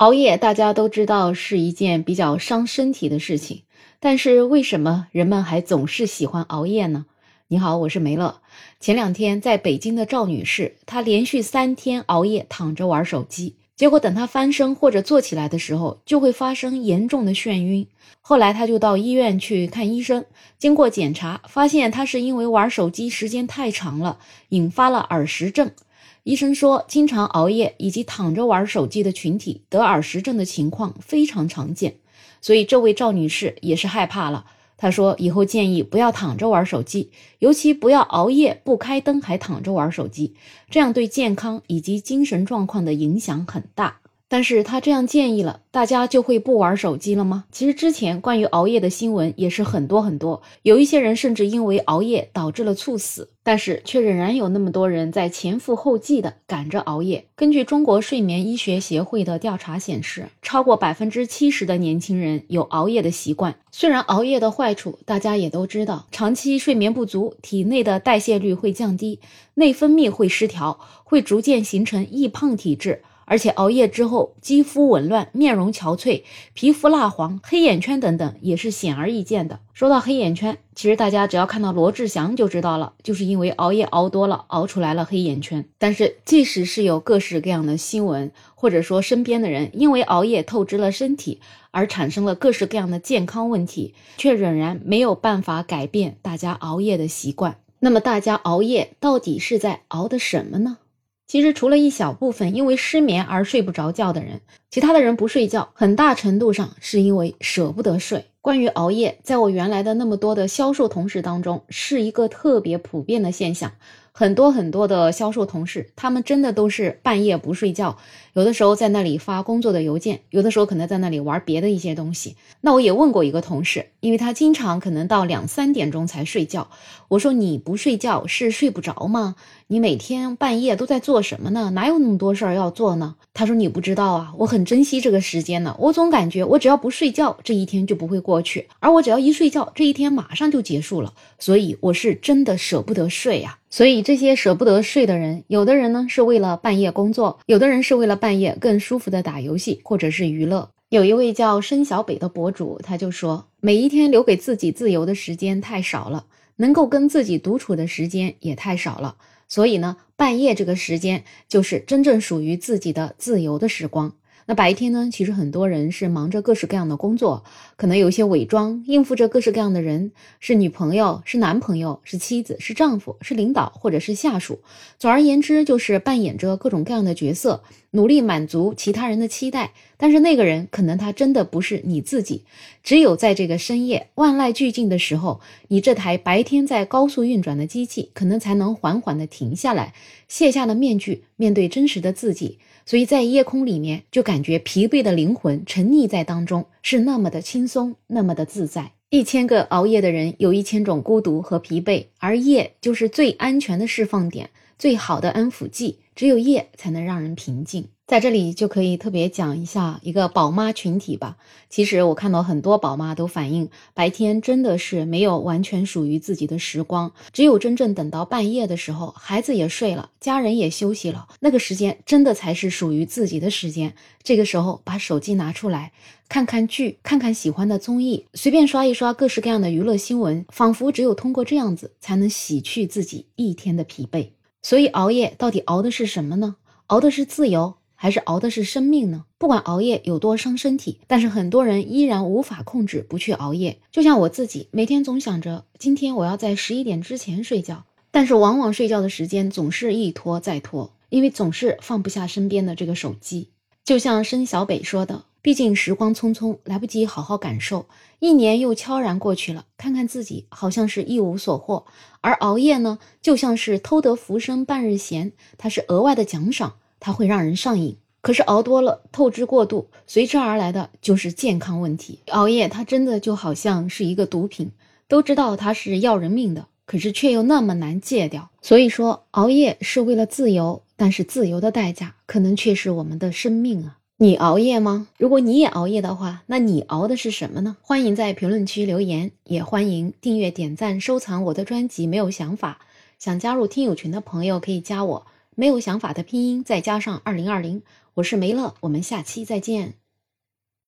熬夜大家都知道是一件比较伤身体的事情，但是为什么人们还总是喜欢熬夜呢？你好，我是梅乐。前两天在北京的赵女士，她连续三天熬夜躺着玩手机，结果等她翻身或者坐起来的时候，就会发生严重的眩晕。后来她就到医院去看医生，经过检查，发现她是因为玩手机时间太长了，引发了耳石症。医生说，经常熬夜以及躺着玩手机的群体得耳石症的情况非常常见，所以这位赵女士也是害怕了。她说，以后建议不要躺着玩手机，尤其不要熬夜不开灯还躺着玩手机，这样对健康以及精神状况的影响很大。但是他这样建议了，大家就会不玩手机了吗？其实之前关于熬夜的新闻也是很多很多，有一些人甚至因为熬夜导致了猝死，但是却仍然有那么多人在前赴后继的赶着熬夜。根据中国睡眠医学协会的调查显示，超过百分之七十的年轻人有熬夜的习惯。虽然熬夜的坏处大家也都知道，长期睡眠不足，体内的代谢率会降低，内分泌会失调，会逐渐形成易胖体质。而且熬夜之后，肌肤紊乱、面容憔悴、皮肤蜡黄、黑眼圈等等，也是显而易见的。说到黑眼圈，其实大家只要看到罗志祥就知道了，就是因为熬夜熬多了，熬出来了黑眼圈。但是，即使是有各式各样的新闻，或者说身边的人因为熬夜透支了身体，而产生了各式各样的健康问题，却仍然没有办法改变大家熬夜的习惯。那么，大家熬夜到底是在熬的什么呢？其实，除了一小部分因为失眠而睡不着觉的人，其他的人不睡觉，很大程度上是因为舍不得睡。关于熬夜，在我原来的那么多的销售同事当中，是一个特别普遍的现象。很多很多的销售同事，他们真的都是半夜不睡觉，有的时候在那里发工作的邮件，有的时候可能在那里玩别的一些东西。那我也问过一个同事，因为他经常可能到两三点钟才睡觉，我说你不睡觉是睡不着吗？你每天半夜都在做什么呢？哪有那么多事儿要做呢？他说你不知道啊，我很珍惜这个时间呢。我总感觉我只要不睡觉，这一天就不会过去，而我只要一睡觉，这一天马上就结束了。所以我是真的舍不得睡呀。所以这些舍不得睡的人，有的人呢是为了半夜工作，有的人是为了半夜更舒服的打游戏或者是娱乐。有一位叫申小北的博主，他就说，每一天留给自己自由的时间太少了，能够跟自己独处的时间也太少了。所以呢，半夜这个时间就是真正属于自己的自由的时光。那白天呢？其实很多人是忙着各式各样的工作，可能有一些伪装，应付着各式各样的人，是女朋友，是男朋友，是妻子，是丈夫，是领导，或者是下属。总而言之，就是扮演着各种各样的角色，努力满足其他人的期待。但是那个人可能他真的不是你自己。只有在这个深夜万籁俱静的时候，你这台白天在高速运转的机器，可能才能缓缓的停下来，卸下了面具，面对真实的自己。所以在夜空里面，就感觉疲惫的灵魂沉溺在当中，是那么的轻松，那么的自在。一千个熬夜的人，有一千种孤独和疲惫，而夜就是最安全的释放点，最好的安抚剂。只有夜才能让人平静。在这里就可以特别讲一下一个宝妈群体吧。其实我看到很多宝妈都反映，白天真的是没有完全属于自己的时光，只有真正等到半夜的时候，孩子也睡了，家人也休息了，那个时间真的才是属于自己的时间。这个时候把手机拿出来，看看剧，看看喜欢的综艺，随便刷一刷各式各样的娱乐新闻，仿佛只有通过这样子，才能洗去自己一天的疲惫。所以熬夜到底熬的是什么呢？熬的是自由。还是熬的是生命呢？不管熬夜有多伤身体，但是很多人依然无法控制不去熬夜。就像我自己，每天总想着今天我要在十一点之前睡觉，但是往往睡觉的时间总是一拖再拖，因为总是放不下身边的这个手机。就像申小北说的：“毕竟时光匆匆，来不及好好感受，一年又悄然过去了。看看自己，好像是一无所获；而熬夜呢，就像是偷得浮生半日闲，它是额外的奖赏。”它会让人上瘾，可是熬多了，透支过度，随之而来的就是健康问题。熬夜它真的就好像是一个毒品，都知道它是要人命的，可是却又那么难戒掉。所以说，熬夜是为了自由，但是自由的代价可能却是我们的生命啊！你熬夜吗？如果你也熬夜的话，那你熬的是什么呢？欢迎在评论区留言，也欢迎订阅、点赞、收藏我的专辑。没有想法，想加入听友群的朋友可以加我。没有想法的拼音再加上二零二零，我是梅乐，我们下期再见。